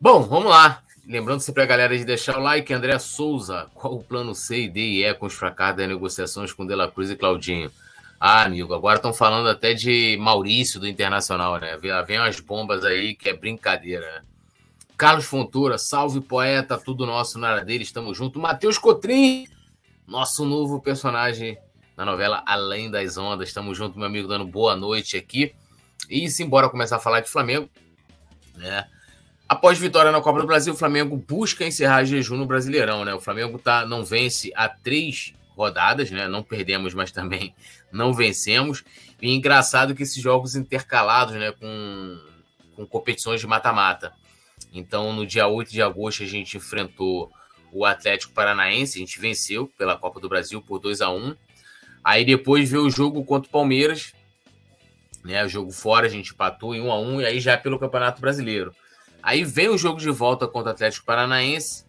Bom, vamos lá. Lembrando sempre a galera de deixar o like, André Souza, qual o plano C, D e E com os fracassos das negociações com Dela Cruz e Claudinho? Ah, amigo, agora estão falando até de Maurício do Internacional, né? Vem umas bombas aí que é brincadeira, né? Carlos Fontoura, salve poeta, tudo nosso na área dele, estamos juntos. Matheus Cotrim, nosso novo personagem na novela Além das Ondas. Estamos juntos, meu amigo, dando boa noite aqui. E simbora começar a falar de Flamengo, né? Após vitória na Copa do Brasil, o Flamengo busca encerrar jejum no Brasileirão, né? O Flamengo tá, não vence há três rodadas, né? Não perdemos, mas também não vencemos. E engraçado que esses jogos intercalados, né? Com, com competições de mata-mata. Então, no dia 8 de agosto, a gente enfrentou o Atlético Paranaense, a gente venceu pela Copa do Brasil por 2 a 1 Aí depois veio o jogo contra o Palmeiras, né? O jogo fora, a gente empatou em 1 a 1 e aí já pelo Campeonato Brasileiro. Aí vem o jogo de volta contra o Atlético Paranaense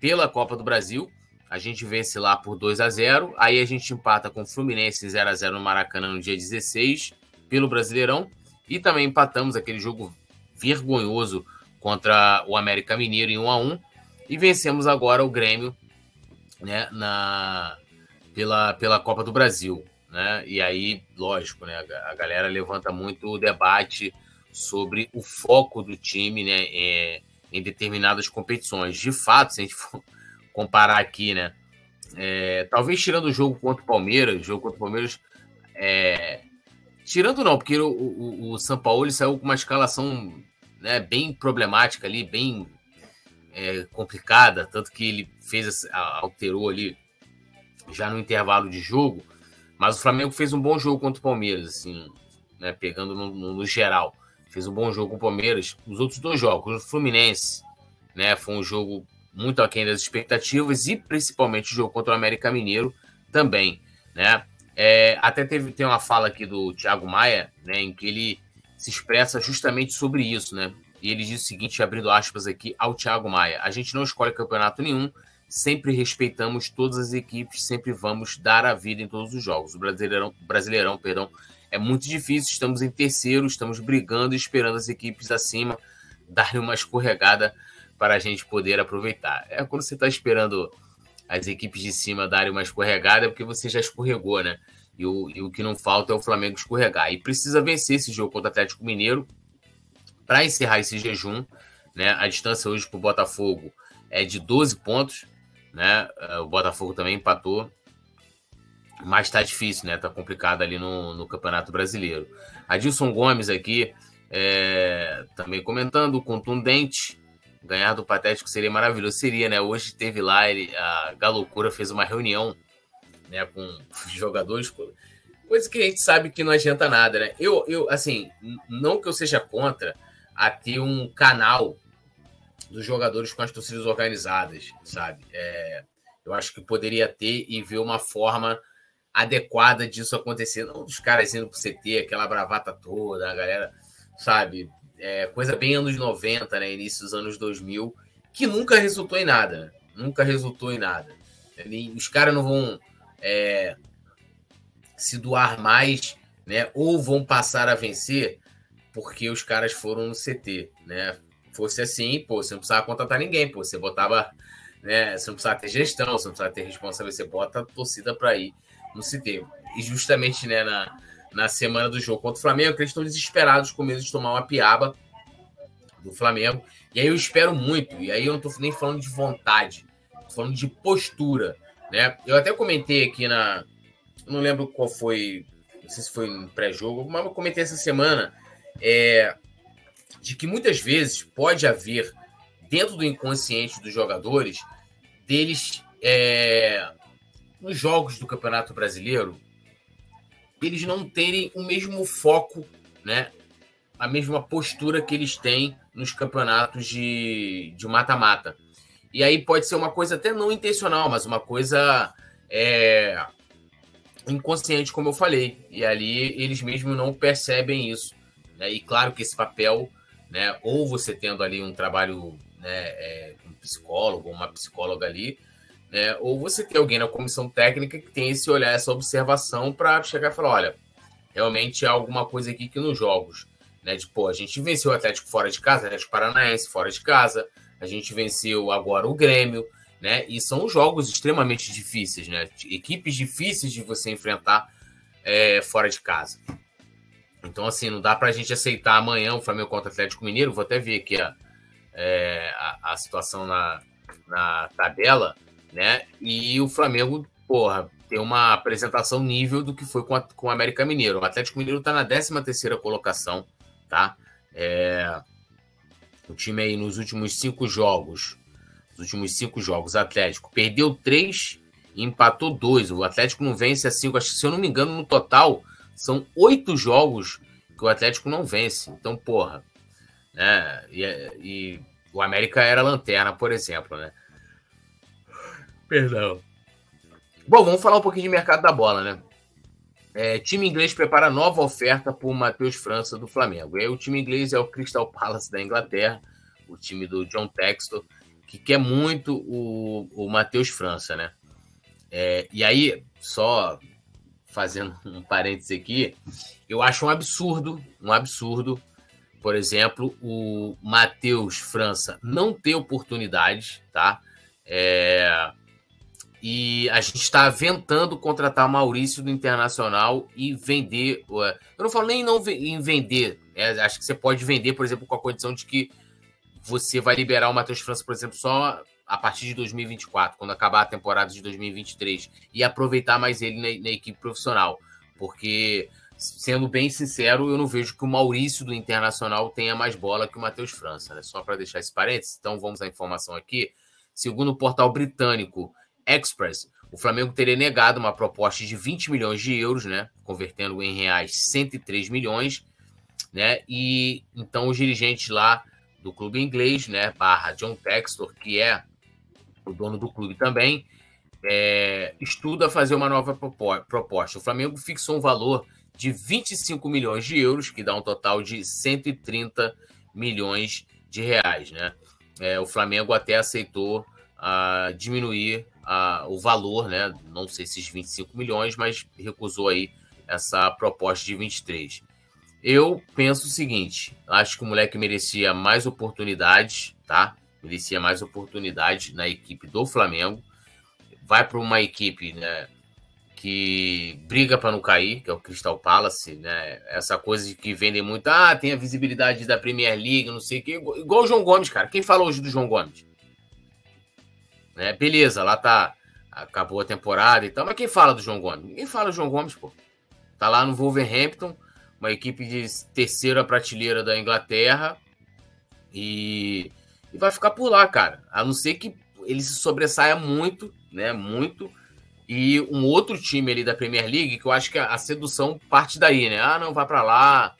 pela Copa do Brasil. A gente vence lá por 2 a 0 Aí a gente empata com o Fluminense 0 a 0 no Maracanã no dia 16 pelo Brasileirão. E também empatamos aquele jogo vergonhoso contra o América Mineiro em 1 a 1 E vencemos agora o Grêmio né, na, pela, pela Copa do Brasil. Né? E aí, lógico, né, a galera levanta muito o debate sobre o foco do time né, é, em determinadas competições. De fato, se a gente for comparar aqui, né, é, talvez tirando o jogo contra o Palmeiras, o jogo contra o Palmeiras, é, tirando não, porque o, o, o São Paulo saiu com uma escalação né, bem problemática ali, bem é, complicada, tanto que ele fez, alterou ali já no intervalo de jogo, mas o Flamengo fez um bom jogo contra o Palmeiras, assim, né, pegando no, no, no geral fez um bom jogo com o Palmeiras. Os outros dois jogos, o Fluminense, né, foi um jogo muito aquém das expectativas e principalmente o jogo contra o América Mineiro também, né? É, até teve tem uma fala aqui do Thiago Maia, né, em que ele se expressa justamente sobre isso, né? E ele diz o seguinte, abrindo aspas aqui ao Thiago Maia: a gente não escolhe campeonato nenhum, sempre respeitamos todas as equipes, sempre vamos dar a vida em todos os jogos. O Brasileirão, Brasileirão, perdão, é muito difícil, estamos em terceiro, estamos brigando e esperando as equipes acima darem uma escorregada para a gente poder aproveitar. É quando você está esperando as equipes de cima darem uma escorregada, é porque você já escorregou, né? E o, e o que não falta é o Flamengo escorregar. E precisa vencer esse jogo contra o Atlético Mineiro para encerrar esse jejum. Né? A distância hoje para o Botafogo é de 12 pontos. Né? O Botafogo também empatou mas tá difícil, né? Tá complicado ali no, no Campeonato Brasileiro. Adilson Gomes aqui é, também comentando, contundente. Ganhar do Patético seria maravilhoso. Seria, né? Hoje teve lá, ele, a Galocura fez uma reunião né, com jogadores, coisa que a gente sabe que não adianta nada, né? Eu, eu assim, não que eu seja contra a ter um canal dos jogadores com as torcidas organizadas, sabe? É, eu acho que poderia ter e ver uma forma adequada disso acontecer. Não dos caras indo pro CT, aquela bravata toda, a galera, sabe? É, coisa bem anos 90, né? Início dos anos 2000, que nunca resultou em nada. Né? Nunca resultou em nada. Os caras não vão é, se doar mais, né? Ou vão passar a vencer porque os caras foram no CT, né? Fosse assim, pô, você não precisava contratar ninguém, pô, você botava, né? Você não precisava ter gestão, você não precisava ter responsabilidade, você bota a torcida para ir no CT. E justamente né, na, na semana do jogo contra o Flamengo, eles estão desesperados com medo de tomar uma piaba do Flamengo. E aí eu espero muito, e aí eu não estou nem falando de vontade, estou falando de postura. Né? Eu até comentei aqui na. Não lembro qual foi, não sei se foi no pré-jogo, mas eu comentei essa semana é, de que muitas vezes pode haver, dentro do inconsciente dos jogadores, deles é, nos jogos do Campeonato Brasileiro, eles não terem o mesmo foco, né? A mesma postura que eles têm nos campeonatos de mata-mata. E aí pode ser uma coisa até não intencional, mas uma coisa é, inconsciente, como eu falei. E ali eles mesmos não percebem isso. Né? E claro que esse papel, né, ou você tendo ali um trabalho né, é, psicólogo ou uma psicóloga ali, né? Ou você tem alguém na comissão técnica que tem esse olhar, essa observação para chegar e falar, olha, realmente há alguma coisa aqui que nos jogos, né? De, pô, a gente venceu o Atlético fora de casa, Atlético Paranaense fora de casa, a gente venceu agora o Grêmio, né? E são jogos extremamente difíceis, né? Equipes difíceis de você enfrentar é, fora de casa. Então, assim, não dá para a gente aceitar amanhã o Flamengo contra o Atlético Mineiro. Vou até ver aqui a, é, a, a, situação na, na tabela, né? E o Flamengo, porra, tem uma apresentação nível do que foi com, a, com o América Mineiro. O Atlético Mineiro está na 13 terceira colocação, tá? É, o time aí nos últimos cinco jogos, nos últimos cinco jogos, Atlético perdeu três e empatou dois. O Atlético não vence assim, acho que, se eu não me engano, no total são oito jogos que o Atlético não vence. Então, porra, né? E, e o América era lanterna, por exemplo, né? Perdão. Bom, vamos falar um pouquinho de mercado da bola, né? É, time inglês prepara nova oferta por Matheus França do Flamengo. E aí, o time inglês é o Crystal Palace da Inglaterra, o time do John Textor, que quer muito o, o Matheus França, né? É, e aí, só fazendo um parêntese aqui, eu acho um absurdo, um absurdo, por exemplo, o Matheus França não ter oportunidades, tá? É, e a gente está aventando contratar Maurício do Internacional e vender. Eu não falo nem não em vender. É, acho que você pode vender, por exemplo, com a condição de que você vai liberar o Matheus França, por exemplo, só a partir de 2024, quando acabar a temporada de 2023, e aproveitar mais ele na, na equipe profissional. Porque, sendo bem sincero, eu não vejo que o Maurício do Internacional tenha mais bola que o Matheus França. Né? Só para deixar esse parênteses. Então, vamos à informação aqui. Segundo o portal britânico Express, o Flamengo teria negado uma proposta de 20 milhões de euros, né? Convertendo em reais 103 milhões, né? E então os dirigentes lá do clube inglês, né? Barra John Textor, que é o dono do clube também, é, estuda fazer uma nova proposta. O Flamengo fixou um valor de 25 milhões de euros, que dá um total de 130 milhões de reais, né? É, o Flamengo até aceitou diminuir o valor, né? Não sei se esses 25 milhões, mas recusou aí essa proposta de 23. Eu penso o seguinte: acho que o moleque merecia mais oportunidades, tá? Merecia mais oportunidades na equipe do Flamengo. Vai para uma equipe, né? Que briga para não cair, que é o Crystal Palace, né? Essa coisa de que vendem muito, ah, tem a visibilidade da Premier League, não sei o quê. Igual o João Gomes, cara. Quem falou hoje do João Gomes? Né? Beleza, lá tá. Acabou a temporada e tal, mas quem fala do João Gomes? Ninguém fala do João Gomes, pô. Tá lá no Wolverhampton, uma equipe de terceira prateleira da Inglaterra. E, e vai ficar por lá, cara. A não ser que ele se sobressaia muito, né? Muito. E um outro time ali da Premier League, que eu acho que a, sedução parte daí, né? Ah, não, vai para lá.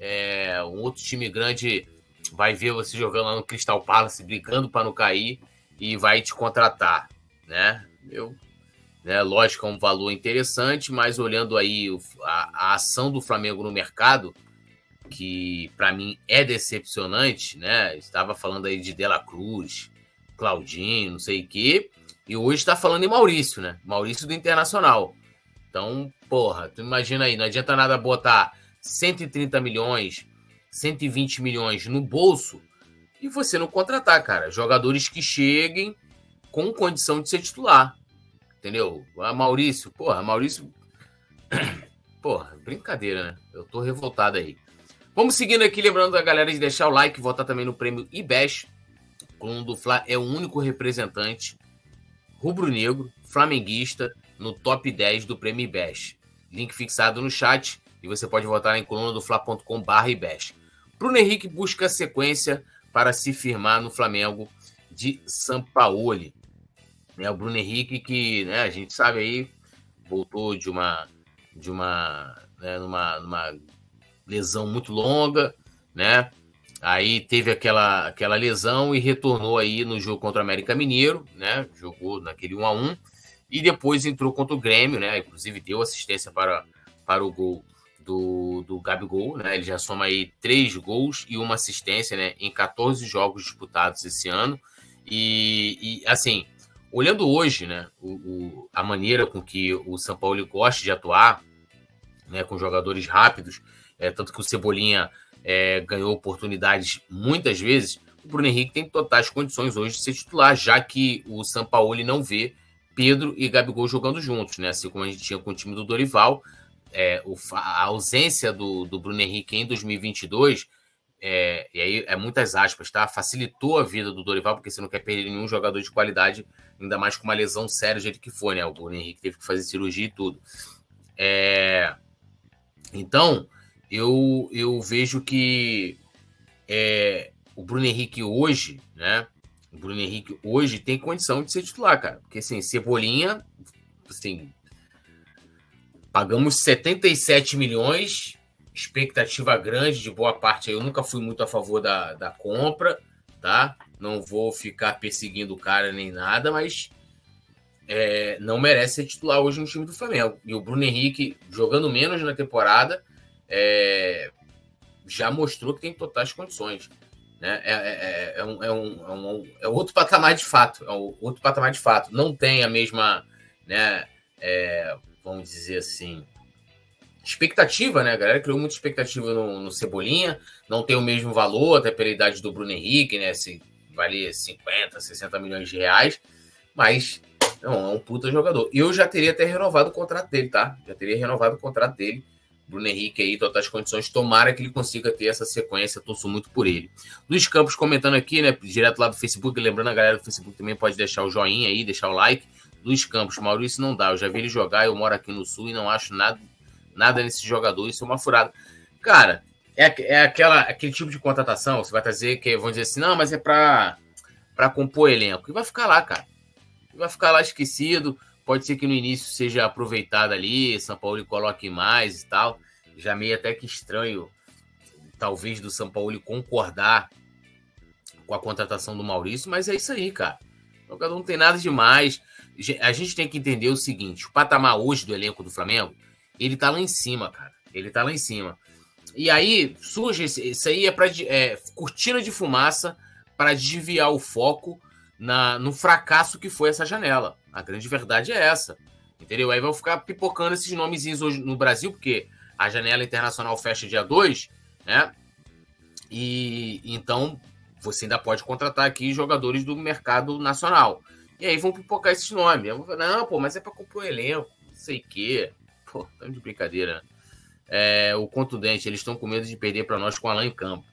É, um outro time grande vai ver você jogando lá no Crystal Palace, brigando para não cair e vai te contratar, né? Eu, né, lógico, é um valor interessante, mas olhando aí a, a ação do Flamengo no mercado, que para mim é decepcionante, né? Estava falando aí de Dela Cruz, Claudinho, não sei o quê, e hoje está falando em Maurício, né? Maurício do Internacional. Então, porra, tu imagina aí, não adianta nada botar 130 milhões, 120 milhões no bolso e você não contratar, cara. Jogadores que cheguem com condição de ser titular. Entendeu? A Maurício, porra, Maurício. Porra, brincadeira, né? Eu tô revoltado aí. Vamos seguindo aqui, lembrando a galera de deixar o like, votar também no prêmio IBEST. O Coluna do Fla é o único representante rubro-negro, flamenguista, no top 10 do prêmio IBEST. Link fixado no chat e você pode votar em colunadofla.com.br IBEST. Bruno Henrique busca sequência para se firmar no Flamengo de Sampaoli. Né, o Bruno Henrique, que né, a gente sabe aí, voltou de uma de uma, né, numa, numa lesão muito longa, né? Aí teve aquela, aquela lesão e retornou aí no jogo contra o América Mineiro, né? Jogou naquele 1 a 1 e depois entrou contra o Grêmio, né? Inclusive deu assistência para, para o gol do, do Gabigol, né? Ele já soma aí três gols e uma assistência, né? Em 14 jogos disputados esse ano. E, e assim, olhando hoje, né, o, o, a maneira com que o São Paulo gosta de atuar, né, com jogadores rápidos, é, tanto que o Cebolinha é, ganhou oportunidades muitas vezes, o Bruno Henrique tem totais condições hoje de ser titular, já que o São Paulo não vê Pedro e Gabigol jogando juntos, né? Assim como a gente tinha com o time do Dorival, é, o, a ausência do, do Bruno Henrique em 2022, é, e aí é muitas aspas, tá? Facilitou a vida do Dorival, porque você não quer perder nenhum jogador de qualidade, ainda mais com uma lesão séria do jeito que foi, né? O Bruno Henrique teve que fazer cirurgia e tudo. É, então, eu, eu vejo que é, o Bruno Henrique hoje, né? O Bruno Henrique hoje tem condição de ser titular, cara. Porque assim, Cebolinha, assim, pagamos 77 milhões, expectativa grande de boa parte. Eu nunca fui muito a favor da, da compra, tá? Não vou ficar perseguindo o cara nem nada, mas é, não merece ser titular hoje no time do Flamengo. E o Bruno Henrique, jogando menos na temporada, é, já mostrou que tem totais condições. Né? É, é, é, é, um, é, um, é, um, é outro patamar de fato. É outro patamar de fato. Não tem a mesma, né, é, vamos dizer assim, expectativa, né? A galera criou muita expectativa no, no, Cebolinha. Não tem o mesmo valor, até pela idade do Bruno Henrique, né? Se valer 50, 60 milhões de reais. Mas não, é um puta jogador. Eu já teria até renovado o contrato dele, tá? Já teria renovado o contrato dele Bruno Henrique aí, totais condições. Tomara que ele consiga ter essa sequência. Torço muito por ele. Luiz Campos comentando aqui, né? Direto lá do Facebook. Lembrando, a galera do Facebook também pode deixar o joinha aí, deixar o like. Luiz Campos, Maurício não dá. Eu já vi ele jogar, eu moro aqui no Sul e não acho nada, nada nesse jogador. Isso é uma furada. Cara, é, é aquela, aquele tipo de contratação. Você vai trazer que vão dizer assim, não, mas é para para compor elenco. E vai ficar lá, cara. E vai ficar lá esquecido. Pode ser que no início seja aproveitado ali, São Paulo coloque mais e tal. Já meio até que estranho, talvez, do São Paulo concordar com a contratação do Maurício, mas é isso aí, cara. O jogador não tem nada demais. A gente tem que entender o seguinte: o patamar hoje do elenco do Flamengo, ele tá lá em cima, cara. Ele tá lá em cima. E aí surge isso aí é para é, cortina de fumaça para desviar o foco na, no fracasso que foi essa janela. A grande verdade é essa. Entendeu? Aí vão ficar pipocando esses nomezinhos hoje no Brasil, porque a janela internacional fecha dia 2, né? E então você ainda pode contratar aqui jogadores do mercado nacional. E aí vão pipocar esses nomes. Eu vou falar, não, pô, mas é para compor um elenco, não sei o quê. Pô, tá de brincadeira. É, o contundente, eles estão com medo de perder para nós com o Alain Campo.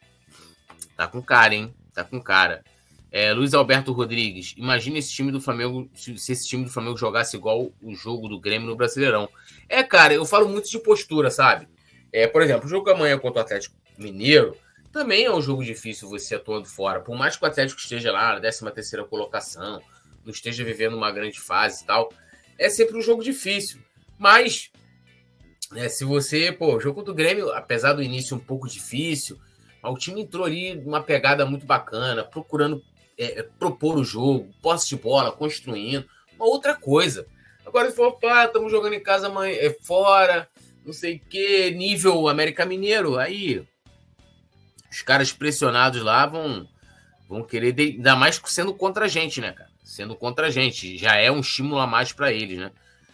Tá com cara, hein? Tá com cara. É, Luiz Alberto Rodrigues, imagina esse time do Flamengo, se esse time do Flamengo jogasse igual o jogo do Grêmio no Brasileirão. É, cara, eu falo muito de postura, sabe? É, por exemplo, o jogo amanhã contra o Atlético Mineiro também é um jogo difícil você atuando fora. Por mais que o Atlético esteja lá na 13 terceira colocação, não esteja vivendo uma grande fase e tal, é sempre um jogo difícil. Mas, né, se você, pô, o jogo do Grêmio, apesar do início um pouco difícil, o time entrou ali numa pegada muito bacana, procurando é, propor o jogo, posse de bola, construindo, uma outra coisa. Agora, se for, pá, estamos jogando em casa amanhã, é, fora, não sei o que, nível América Mineiro, aí os caras pressionados lá vão, vão querer, ainda mais sendo contra a gente, né, cara? Sendo contra a gente, já é um estímulo a mais para eles, né?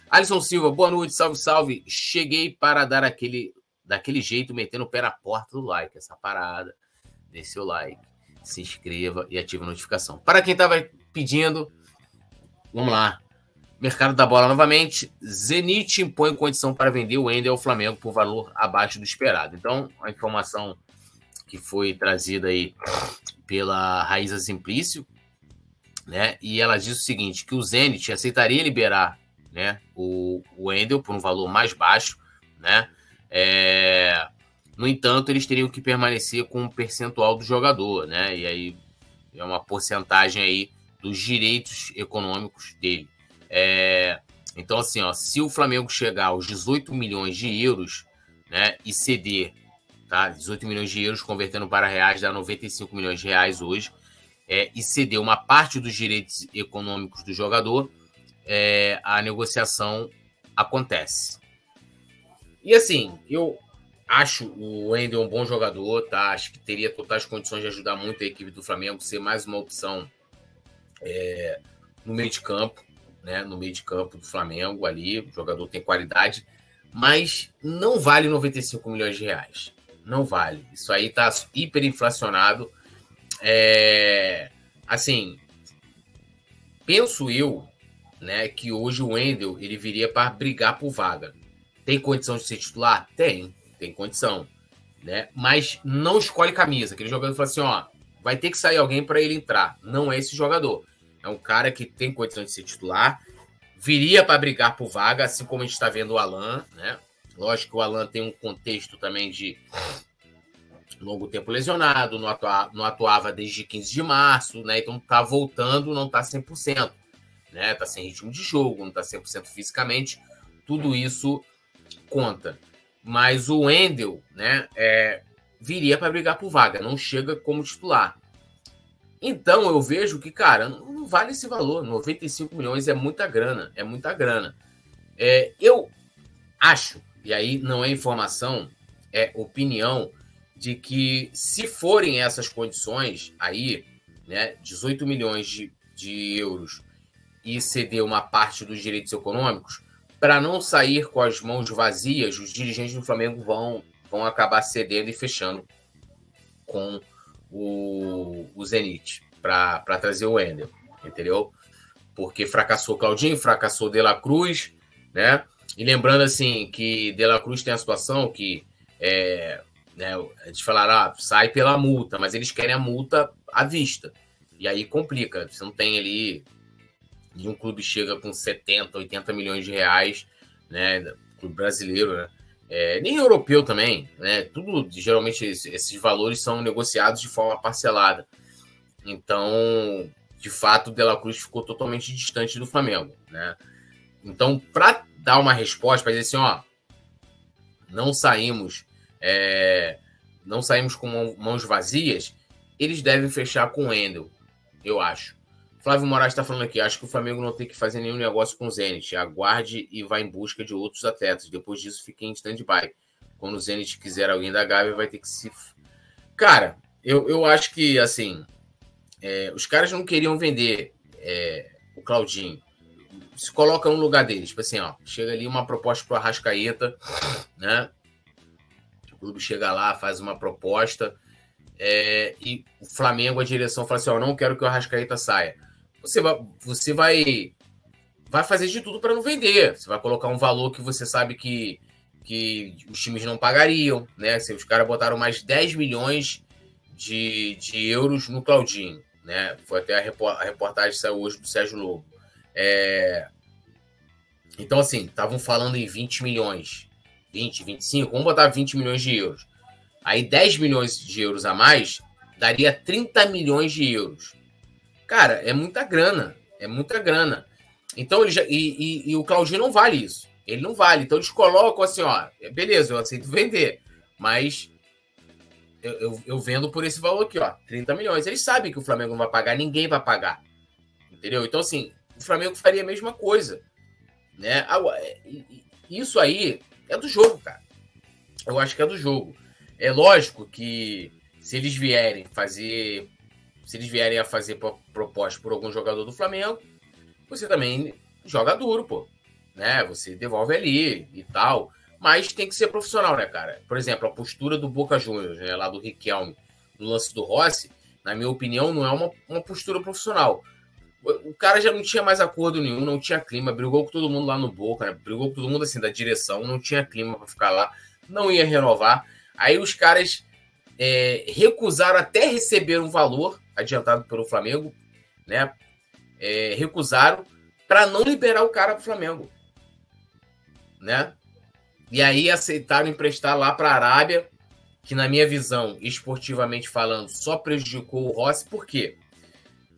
Alisson Silva, boa noite, salve, salve. Cheguei para dar aquele, daquele jeito, metendo o pé na porta do like, essa parada. Dê seu like se inscreva e ative a notificação. Para quem estava pedindo, vamos lá. Mercado da bola novamente. Zenit impõe condição para vender o Wendel ao Flamengo por valor abaixo do esperado. Então, a informação que foi trazida aí pela Raíza Simplício, né? E ela diz o seguinte: que o Zenit aceitaria liberar né, o, o Wendel por um valor mais baixo, né? É, no entanto, eles teriam que permanecer com um percentual do jogador, né? E aí é uma porcentagem aí dos direitos econômicos dele. É, então, assim, ó, se o Flamengo chegar aos 18 milhões de euros, né, e ceder, tá? 18 milhões de euros convertendo para reais dá 95 milhões de reais hoje, é, e ceder uma parte dos direitos econômicos do jogador, é, a negociação acontece. E assim, eu Acho o Wendel um bom jogador, tá? Acho que teria totais condições de ajudar muito a equipe do Flamengo, ser mais uma opção é, no meio de campo, né? No meio de campo do Flamengo ali, o jogador tem qualidade, mas não vale 95 milhões de reais. Não vale. Isso aí tá hiperinflacionado. É, assim, penso eu, né, que hoje o Wendel ele viria para brigar por vaga. Tem condição de ser titular? Tem, tem condição, né? Mas não escolhe camisa. Aquele jogador fala assim, ó, vai ter que sair alguém para ele entrar. Não é esse jogador. É um cara que tem condição de ser titular, viria para brigar por vaga, assim como a gente está vendo o Alan, né? Lógico que o Alan tem um contexto também de longo tempo lesionado, não, não atuava desde 15 de março, né? Então tá voltando, não tá 100%, né? Tá sem ritmo de jogo, não tá 100% fisicamente. Tudo isso conta. Mas o Wendel, né, é, viria para brigar por vaga, não chega como titular. Então eu vejo que, cara, não vale esse valor. 95 milhões é muita grana, é muita grana. É, eu acho, e aí não é informação, é opinião, de que se forem essas condições aí, né, 18 milhões de, de euros e ceder uma parte dos direitos econômicos, para não sair com as mãos vazias, os dirigentes do Flamengo vão, vão acabar cedendo e fechando com o, o Zenit para trazer o Wendel, entendeu? Porque fracassou Claudinho, fracassou De La Cruz, né? E lembrando assim que De La Cruz tem a situação que é, né, gente falará, ah, sai pela multa, mas eles querem a multa à vista. E aí complica. Você não tem ali e um clube chega com 70, 80 milhões de reais, né? Clube brasileiro, né? É, nem europeu também, né? Tudo, geralmente, esses valores são negociados de forma parcelada. Então, de fato, o De La Cruz ficou totalmente distante do Flamengo, né? Então, para dar uma resposta, para dizer assim, ó, não saímos, é, não saímos com mãos vazias, eles devem fechar com o Endel, eu acho. Flávio Moraes está falando aqui, acho que o Flamengo não tem que fazer nenhum negócio com o Zenit. Aguarde e vá em busca de outros atletas. Depois disso, fique em stand-by. Quando o Zenit quiser alguém da Gávea, vai ter que se. Cara, eu, eu acho que, assim, é, os caras não queriam vender é, o Claudinho. Se coloca no lugar deles. Tipo assim, ó, chega ali uma proposta para o Arrascaeta, né? Clube chega lá, faz uma proposta. É, e o Flamengo, a direção, fala assim: ó, não quero que o Arrascaeta saia você vai, você vai, vai fazer de tudo para não vender. Você vai colocar um valor que você sabe que, que os times não pagariam, né? Se os caras botaram mais 10 milhões de, de euros no Claudinho, né? Foi até a, reportagem que saiu hoje do Sérgio Lobo. É... Então, assim, estavam falando em 20 milhões, 20, 25, vamos botar 20 milhões de euros. Aí 10 milhões de euros a mais daria 30 milhões de euros. Cara, é muita grana. É muita grana. Então, ele já, e, e, e, o Claudinho não vale isso. Ele não vale. Então, eles colocam assim: ó, beleza, eu aceito vender, mas eu, eu, eu, vendo por esse valor aqui, ó, 30 milhões. Eles sabem que o Flamengo não vai pagar, ninguém vai pagar. Entendeu? Então, assim, o Flamengo faria a mesma coisa. Né? Isso aí é do jogo, cara. Eu acho que é do jogo. É lógico que se eles vierem fazer se eles vierem a fazer proposta por algum jogador do Flamengo, você também joga duro, pô. Né? Você devolve ali e tal. Mas tem que ser profissional, né, cara? Por exemplo, a postura do Boca Juniors, né, lá do Riquelme, no lance do Rossi, na minha opinião, não é uma, uma postura profissional. O cara já não tinha mais acordo nenhum, não tinha clima, brigou com todo mundo lá no Boca, né? brigou com todo mundo assim da direção, não tinha clima para ficar lá, não ia renovar. Aí os caras é, recusaram até receber um valor adiantado pelo Flamengo, né? É, recusaram para não liberar o cara para o Flamengo, né? E aí aceitaram emprestar lá para a Arábia, que na minha visão, esportivamente falando, só prejudicou o Rossi, por quê?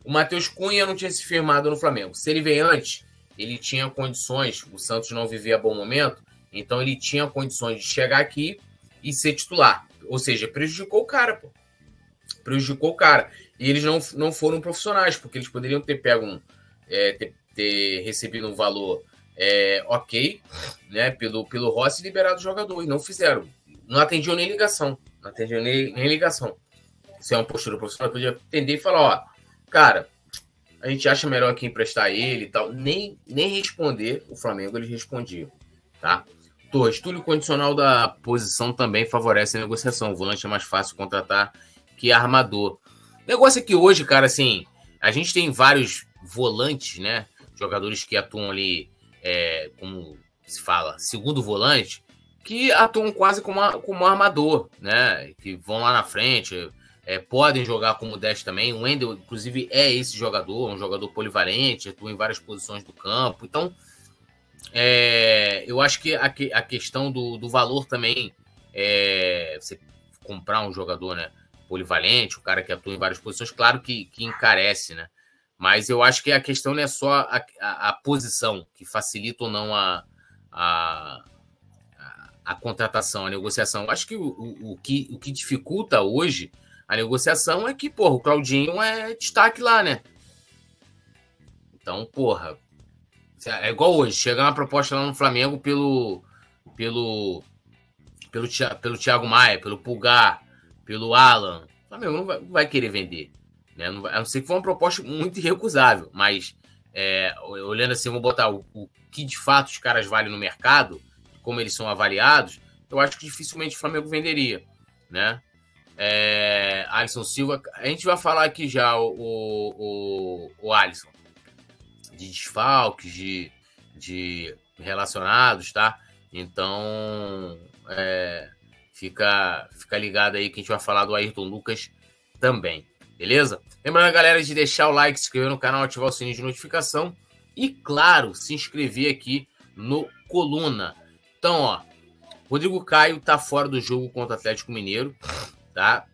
O Matheus Cunha não tinha se firmado no Flamengo. Se ele veio antes, ele tinha condições, o Santos não vivia bom momento, então ele tinha condições de chegar aqui e ser titular. Ou seja, prejudicou o cara, pô. Prejudicou o cara. E eles não, não foram profissionais, porque eles poderiam ter pego um, é, ter, ter, recebido um valor é, ok, né, pelo, pelo Rossi e liberado o jogador. E não fizeram. Não atendiam nem ligação. Não atendiam nem, nem ligação. Se é uma postura profissional, podia atender e falar, ó, cara, a gente acha melhor aqui emprestar ele e tal. Nem, nem responder o Flamengo eles respondiam, tá? Torres, Túlio condicional da posição também favorece a negociação. O volante é mais fácil contratar que armador. O negócio é que hoje, cara, assim, a gente tem vários volantes, né? Jogadores que atuam ali, é, como se fala, segundo volante, que atuam quase como, como armador, né? Que vão lá na frente, é, podem jogar como 10 também. O Wendel, inclusive, é esse jogador, um jogador polivalente, atua em várias posições do campo. Então, é, eu acho que a, a questão do, do valor também, é, você comprar um jogador né, polivalente, o cara que atua em várias posições, claro que, que encarece, né? Mas eu acho que a questão não é só a, a, a posição que facilita ou não a, a, a contratação, a negociação. Acho que o, o, o, que o que dificulta hoje a negociação é que, porra, o Claudinho é destaque lá, né? Então, porra, é igual hoje, chega uma proposta lá no Flamengo pelo pelo pelo, pelo Thiago Maia, pelo Pulgar, pelo Alan. O Flamengo não vai, não vai querer vender. Né? Não vai, a não ser que for uma proposta muito irrecusável, mas é, olhando assim, vou botar o, o que de fato os caras valem no mercado, como eles são avaliados, eu acho que dificilmente o Flamengo venderia, né? É, Alisson Silva, a gente vai falar aqui já o, o, o Alisson, de desfalques, de, de relacionados, tá? Então, é, fica, fica ligado aí que a gente vai falar do Ayrton Lucas também, beleza? Lembrando galera de deixar o like, se inscrever no canal, ativar o sininho de notificação e, claro, se inscrever aqui no Coluna. Então, ó, Rodrigo Caio tá fora do jogo contra o Atlético Mineiro, tá?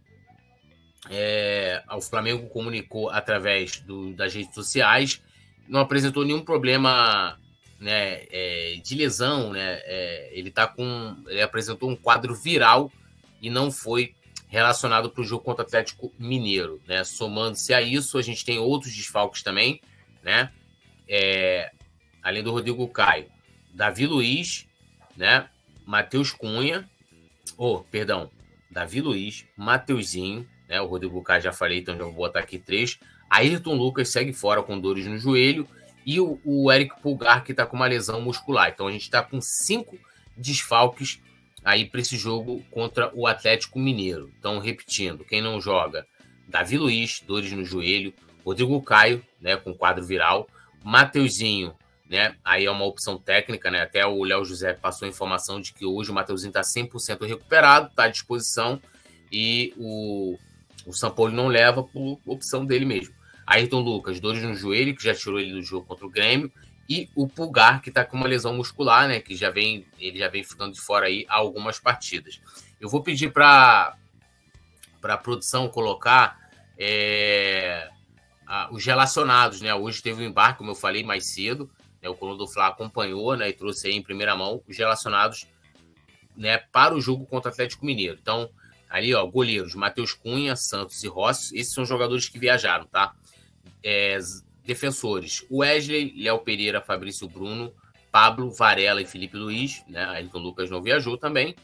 É, o Flamengo comunicou através do, das redes sociais, não apresentou nenhum problema né, é, de lesão, né? É, ele tá com, ele apresentou um quadro viral e não foi relacionado para o jogo contra o Atlético Mineiro, né? Somando-se a isso, a gente tem outros desfalques também, né? É, além do Rodrigo Caio, Davi Luiz, né? Matheus Cunha, oh, perdão, Davi Luiz, Mateuzinho, né? O Rodrigo Caio já falei, então já vou botar aqui três. Ayrton Lucas segue fora com dores no joelho e o, o Eric Pulgar que está com uma lesão muscular. Então a gente está com cinco desfalques aí para esse jogo contra o Atlético Mineiro. Então, repetindo, quem não joga, Davi Luiz, dores no joelho, Rodrigo Caio, né, com quadro viral, Mateuzinho, né, aí é uma opção técnica, né, até o Léo José passou a informação de que hoje o Mateuzinho está 100% recuperado, está à disposição, e o, o São Paulo não leva por opção dele mesmo. Ayrton Lucas, dores no joelho, que já tirou ele do jogo contra o Grêmio, e o Pulgar, que está com uma lesão muscular, né? Que já vem, ele já vem ficando de fora aí há algumas partidas. Eu vou pedir para a produção colocar é, a, os relacionados, né? Hoje teve um embarque, como eu falei mais cedo, né? O Colono do Fla acompanhou, né? E trouxe aí em primeira mão os relacionados, né? Para o jogo contra o Atlético Mineiro. Então, ali, ó, goleiros Matheus Cunha, Santos e Rossi, esses são jogadores que viajaram, tá? É, Defensores: Wesley, Léo Pereira, Fabrício Bruno, Pablo, Varela e Felipe Luiz, né? Ayrton Lucas não viajou também.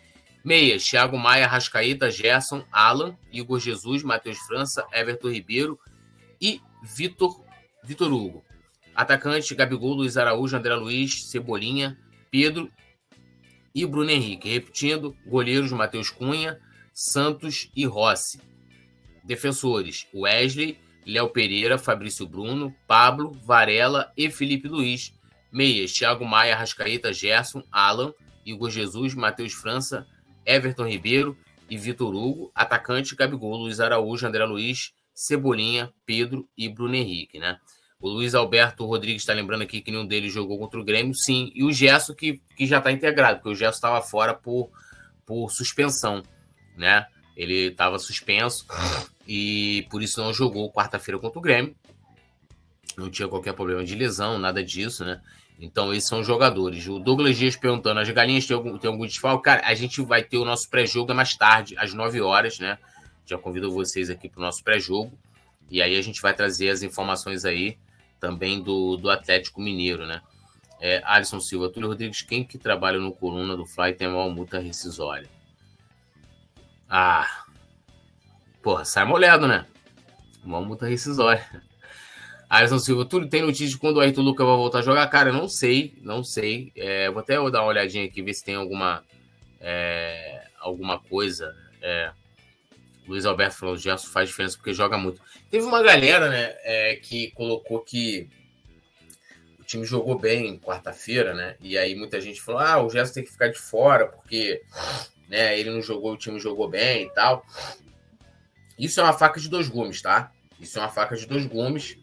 Meias: Thiago Maia, Rascaíta, Gerson, Alan, Igor Jesus, Matheus França, Everton Ribeiro e Vitor, Vitor Hugo. Atacante: Gabigol, Luiz Araújo, André Luiz, Cebolinha, Pedro e Bruno Henrique. Repetindo: goleiros Matheus Cunha, Santos e Rossi. Defensores: Wesley, Léo Pereira, Fabrício Bruno, Pablo, Varela e Felipe Luiz. Meias, Thiago Maia, Rascaeta, Gerson, Alan, Igor Jesus, Matheus França, Everton Ribeiro e Vitor Hugo. Atacante, Gabigol, Luiz Araújo, André Luiz, Cebolinha, Pedro e Bruno Henrique, né? O Luiz Alberto Rodrigues está lembrando aqui que nenhum deles jogou contra o Grêmio, sim. E o Gerson que, que já está integrado, porque o Gerson estava fora por, por suspensão, né? Ele estava suspenso e por isso não jogou quarta-feira contra o Grêmio. Não tinha qualquer problema de lesão, nada disso, né? Então, esses são os jogadores. O Douglas Dias perguntando: as galinhas têm algum, têm algum desfalque? Cara, a gente vai ter o nosso pré-jogo mais tarde, às 9 horas, né? Já convido vocês aqui para o nosso pré-jogo. E aí a gente vai trazer as informações aí também do, do Atlético Mineiro, né? É, Alisson Silva, Túlio Rodrigues, quem que trabalha no coluna do Fly tem a maior multa rescisória? Ah, porra, sai molhado, né? Uma multa rescisória. Alisson Silva, tudo tem notícia de quando o Ayrton Lucas vai voltar a jogar? Cara, não sei, não sei. É, vou até dar uma olhadinha aqui, ver se tem alguma, é, alguma coisa. É, Luiz Alberto falou, o Gerson faz diferença porque joga muito. Teve uma galera, né, é, que colocou que o time jogou bem quarta-feira, né? E aí muita gente falou, ah, o Gerson tem que ficar de fora porque né, ele não jogou, o time jogou bem e tal. Isso é uma faca de dois gumes, tá? Isso é uma faca de dois gumes.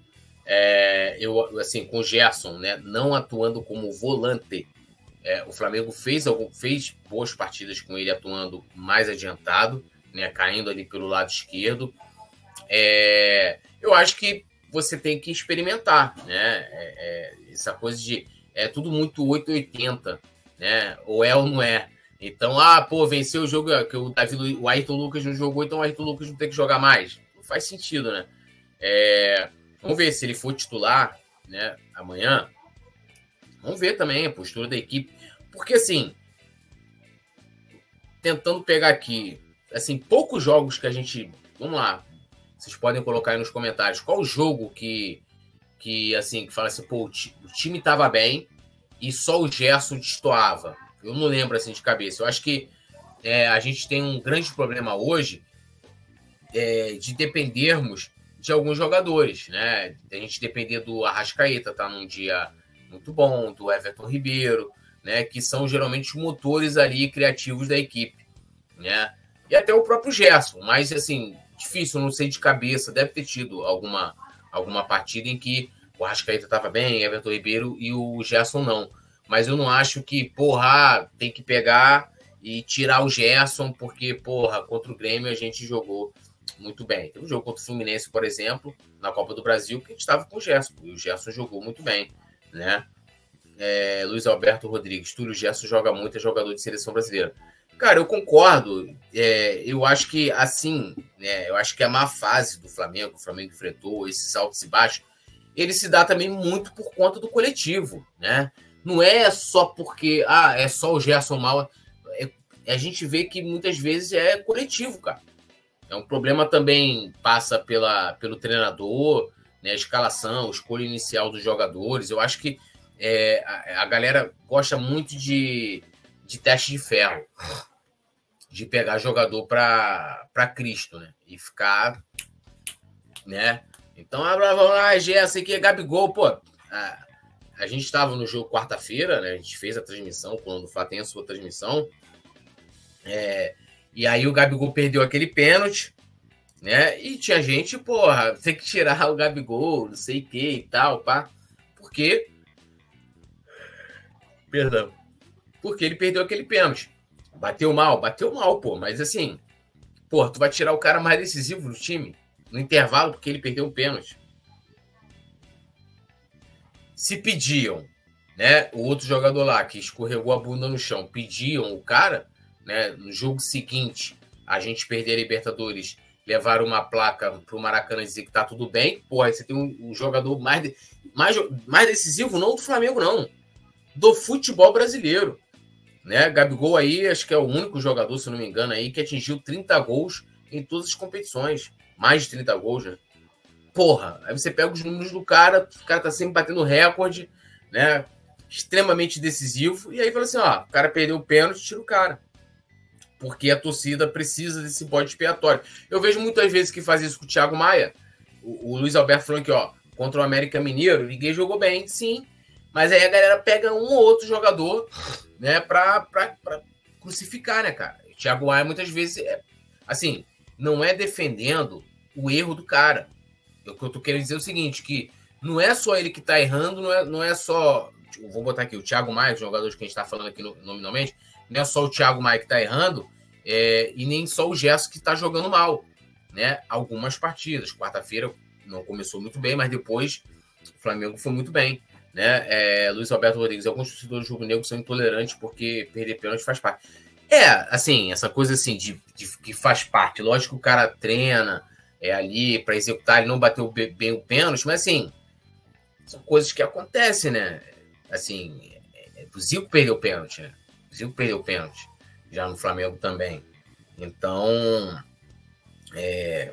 É, eu, assim, com o Gerson, né, não atuando como volante, é, o Flamengo fez, fez boas partidas com ele atuando mais adiantado, né, caindo ali pelo lado esquerdo. É, eu acho que você tem que experimentar, né? É, é essa coisa de é tudo muito 880, né? Ou é ou não é. Então, ah, pô, venceu o jogo que o Davi, o Ayrton Lucas não jogou, então o Ayrton Lucas não tem que jogar mais. Não faz sentido, né? É, vamos ver se ele for titular, né? Amanhã. Vamos ver também a postura da equipe, porque assim, tentando pegar aqui assim, poucos jogos que a gente. Vamos lá. Vocês podem colocar aí nos comentários qual jogo que, que assim, que fala assim, pô, o time tava bem e só o Gerson destoava. Eu não lembro assim de cabeça. Eu acho que é, a gente tem um grande problema hoje é, de dependermos de alguns jogadores, né? A gente depender do Arrascaeta, tá num dia muito bom, do Everton Ribeiro, né? Que são geralmente os motores ali criativos da equipe, né? E até o próprio Gerson, mas assim, difícil, não sei de cabeça, deve ter tido alguma, alguma partida em que o Arrascaeta estava bem, Everton Ribeiro e o Gerson não. Mas eu não acho que, porra, tem que pegar e tirar o Gerson, porque, porra, contra o Grêmio a gente jogou muito bem. Tem um jogo contra o Fluminense, por exemplo, na Copa do Brasil, que a gente estava com o Gerson, e o Gerson jogou muito bem, né? É, Luiz Alberto Rodrigues, Túlio Gerson joga muito, é jogador de seleção brasileira. Cara, eu concordo. É, eu acho que, assim, né, eu acho que a má fase do Flamengo, o Flamengo enfrentou, esses altos e baixos, ele se dá também muito por conta do coletivo, né? Não é só porque, ah, é só o Gerson mal. É, a gente vê que muitas vezes é coletivo, cara. É um problema também passa pela, pelo treinador, né, a escalação, a escolha inicial dos jogadores. Eu acho que é, a, a galera gosta muito de, de teste de ferro de pegar jogador para Cristo, né? E ficar, né? Então, ah, vamos lá, Gerson aqui é Gabigol, pô. A, a gente estava no jogo quarta-feira, né? A gente fez a transmissão, quando o Flá tem a sua transmissão. É, e aí o Gabigol perdeu aquele pênalti, né? E tinha gente, porra, tem que tirar o Gabigol, não sei o que e tal, pá. Porque. Perdão. Porque ele perdeu aquele pênalti. Bateu mal, bateu mal, pô. Mas assim, pô, tu vai tirar o cara mais decisivo do time no intervalo porque ele perdeu um pênalti. Se pediam, né, o outro jogador lá que escorregou a bunda no chão, pediam o cara, né, no jogo seguinte, a gente perder a Libertadores, levar uma placa pro Maracanã e dizer que tá tudo bem, porra, você tem um, um jogador mais, mais, mais decisivo, não do Flamengo, não, do futebol brasileiro. Né? Gabigol aí, acho que é o único jogador, se não me engano, aí que atingiu 30 gols em todas as competições. Mais de 30 gols, né? Porra, aí você pega os números do cara, o cara tá sempre batendo recorde, né? Extremamente decisivo. E aí fala assim: ó, o cara perdeu o pênalti, tira o cara. Porque a torcida precisa desse bode expiatório. Eu vejo muitas vezes que faz isso com o Thiago Maia. O, o Luiz Alberto falou aqui, ó, contra o América Mineiro, ninguém jogou bem, sim. Mas aí a galera pega um ou outro jogador né, para crucificar, né, cara? Thiago Maia muitas vezes é assim, não é defendendo o erro do cara. Que eu tô querendo dizer é o seguinte, que não é só ele que tá errando, não é, não é só. Vou botar aqui o Thiago Maia, o jogador que a gente tá falando aqui nominalmente, não é só o Thiago Maia que tá errando, é, e nem só o Gerson que tá jogando mal. Né? Algumas partidas. Quarta-feira não começou muito bem, mas depois o Flamengo foi muito bem. Né? É, Luiz Alberto Rodrigues, alguns torcedores do Jogo Negro são intolerantes porque perder pênalti faz parte. É, assim, essa coisa assim de, de que faz parte. Lógico que o cara treina é ali para executar, ele não bateu bem o pênalti, mas assim, são coisas que acontecem, né? Assim, é, o Zico perdeu o pênalti, né? O Zico perdeu o pênalti, já no Flamengo também. Então, é,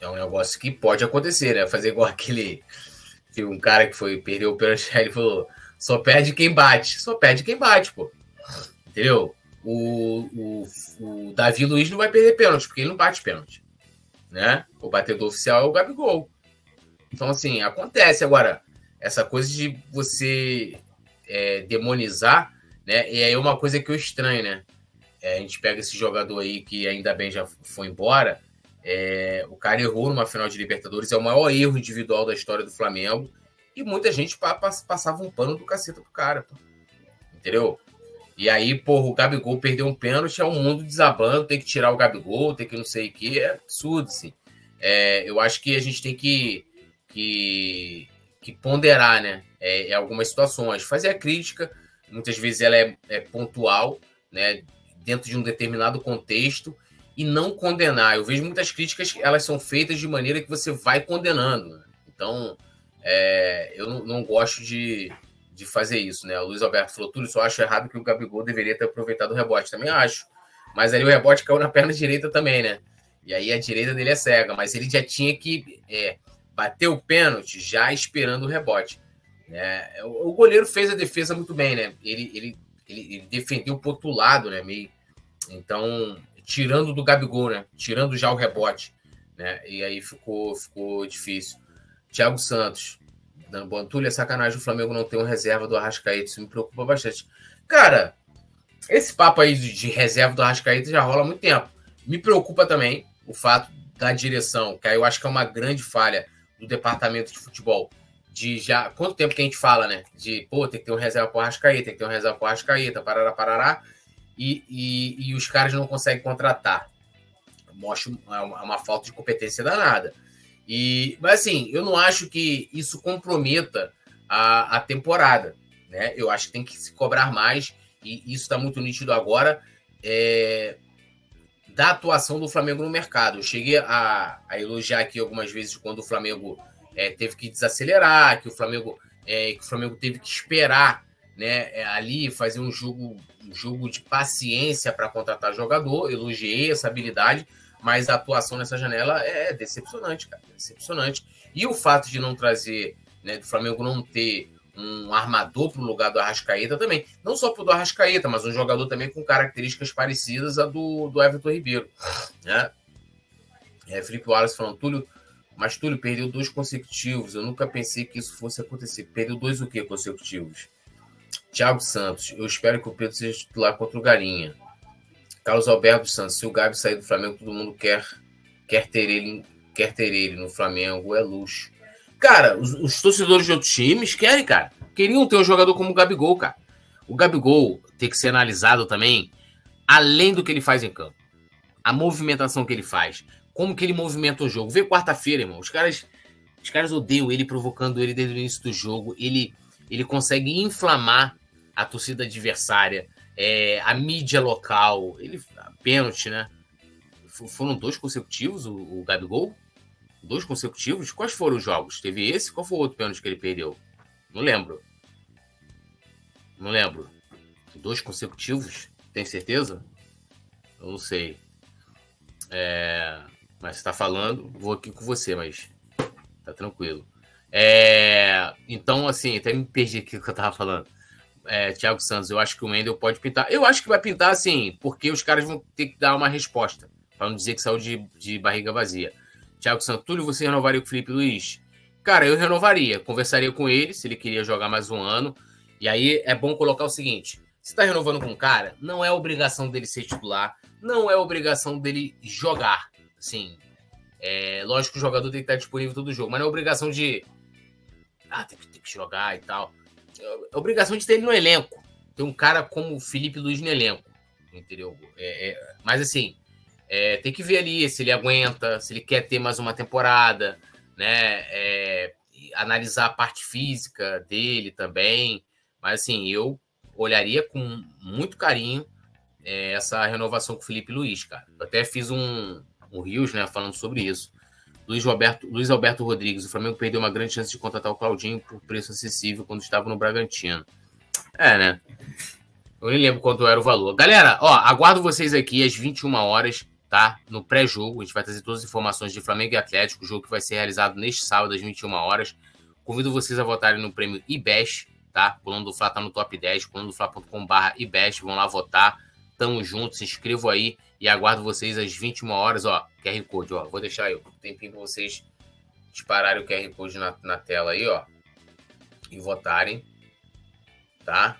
é um negócio que pode acontecer, né? Fazer igual aquele. Que um cara que foi perdeu o pênalti, ele falou: só perde quem bate. Só perde quem bate, pô. Entendeu? O, o, o Davi Luiz não vai perder pênalti, porque ele não bate pênalti. Né? O batedor oficial é o Gabigol. Então, assim, acontece. Agora, essa coisa de você é, demonizar, né? E aí é uma coisa que eu estranho, né? É, a gente pega esse jogador aí que ainda bem já foi embora. É, o cara errou numa final de Libertadores, é o maior erro individual da história do Flamengo. E muita gente passava um pano do caceta pro cara, pô. entendeu? E aí, porra, o Gabigol perdeu um pênalti, é um mundo desabando, tem que tirar o Gabigol, tem que não sei o que, é absurdo, assim. É, eu acho que a gente tem que, que, que ponderar, né, é, em algumas situações. Fazer a crítica, muitas vezes ela é, é pontual, né, dentro de um determinado contexto, e não condenar. Eu vejo muitas críticas, elas são feitas de maneira que você vai condenando. Então, é, eu não, gosto de, de fazer isso, né? O Luiz Alberto falou tudo, só acho errado que o Gabigol deveria ter aproveitado o rebote. Também acho. Mas ali o rebote caiu na perna direita também, né? E aí a direita dele é cega, mas ele já tinha que é, bater o pênalti já esperando o rebote. Né? O, o goleiro fez a defesa muito bem, né? Ele, ele, ele, ele defendeu pro outro lado, né? Meio... Então, tirando do Gabigol, né? Tirando já o rebote, né? E aí ficou, ficou difícil. Thiago Santos, dando bom Antúlio, é sacanagem o Flamengo não ter um reserva do Arrascaeta, isso me preocupa bastante. Cara, esse papo aí de, de reserva do Arrascaeta já rola há muito tempo. Me preocupa também o fato da direção, que aí eu acho que é uma grande falha do departamento de futebol. De já. Quanto tempo que a gente fala, né? De, pô, tem que ter um reserva pro Arrascaeta, tem que ter um reserva pro Arrascaeta, parará, parará. E, e, e os caras não conseguem contratar. Mostra uma, uma falta de competência danada. E, mas assim, eu não acho que isso comprometa a, a temporada. Né? Eu acho que tem que se cobrar mais, e isso está muito nítido agora, é, da atuação do Flamengo no mercado. Eu cheguei a, a elogiar aqui algumas vezes quando o Flamengo é, teve que desacelerar, que o Flamengo, é, que o Flamengo teve que esperar né, é, ali fazer um jogo, jogo de paciência para contratar jogador. Elogiei essa habilidade, mas a atuação nessa janela é decepcionante, cara. Decepcionante. E o fato de não trazer, né, do Flamengo não ter um armador para o lugar do Arrascaeta também. Não só para o do Arrascaeta, mas um jogador também com características parecidas a do, do Everton Ribeiro. Né? É, Felipe Wallace falando, Túlio, mas Túlio perdeu dois consecutivos. Eu nunca pensei que isso fosse acontecer. Perdeu dois o quê consecutivos? Thiago Santos, eu espero que o Pedro seja titular contra o Galinha. Carlos Alberto Santos, se o Gabi sair do Flamengo, todo mundo quer, quer, ter, ele, quer ter ele no Flamengo, é luxo. Cara, os, os, torcedores de outros times querem, cara. Queriam ter um jogador como o Gabigol, cara. O Gabigol tem que ser analisado também, além do que ele faz em campo. A movimentação que ele faz. Como que ele movimenta o jogo. Vê quarta-feira, irmão. Os caras, os caras odeiam ele, provocando ele desde o início do jogo. Ele, ele consegue inflamar a torcida adversária é, a mídia local, ele pênalti, né? Foram dois consecutivos o, o Gabigol? Dois consecutivos? Quais foram os jogos? Teve esse? Qual foi o outro pênalti que ele perdeu? Não lembro. Não lembro. Dois consecutivos? Tem certeza? Eu não sei. É... Mas você tá falando, vou aqui com você, mas tá tranquilo. É... Então, assim, até me perdi aqui o que eu tava falando é, Thiago Santos, eu acho que o Wendel pode pintar. Eu acho que vai pintar assim, porque os caras vão ter que dar uma resposta, para não dizer que saiu de, de barriga vazia. Thiago Santos, Túlio, você renovaria com o Felipe Luiz? Cara, eu renovaria. Conversaria com ele se ele queria jogar mais um ano. E aí é bom colocar o seguinte: você está renovando com um cara, não é obrigação dele ser titular, não é obrigação dele jogar. Assim, é, lógico que o jogador tem que estar disponível todo jogo, mas não é obrigação de. Ah, tem que, tem que jogar e tal é obrigação de ter ele no elenco. Ter um cara como o Felipe Luiz no elenco. Entendeu? É, é, mas assim, é, tem que ver ali se ele aguenta, se ele quer ter mais uma temporada, né? É, analisar a parte física dele também. Mas assim, eu olharia com muito carinho é, essa renovação com o Felipe Luiz, cara. Eu até fiz um, um Rios, né, falando sobre isso. Luiz Alberto, Luiz Alberto Rodrigues, o Flamengo perdeu uma grande chance de contratar o Claudinho por preço acessível quando estava no Bragantino. É, né? Eu nem lembro quanto era o valor. Galera, ó, aguardo vocês aqui às 21 horas tá? No pré-jogo, a gente vai trazer todas as informações de Flamengo e Atlético, jogo que vai ser realizado neste sábado às 21 horas. Convido vocês a votarem no prêmio IBEST, tá? Coluna do Fla tá no top 10, coluna do Fla.com.br IBEST, vão lá votar. Tamo junto, se inscrevam aí e aguardo vocês às 21 horas, ó, QR Code, ó. Vou deixar aí um tempinho para vocês dispararem o QR Code na, na tela aí, ó. E votarem, tá?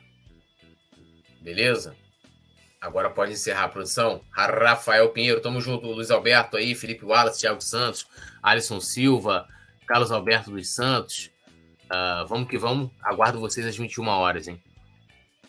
Beleza? Agora pode encerrar a produção. Rafael Pinheiro, tamo junto. Luiz Alberto aí, Felipe Wallace, Thiago Santos, Alisson Silva, Carlos Alberto dos Santos. Uh, vamos que vamos. Aguardo vocês às 21 horas, hein?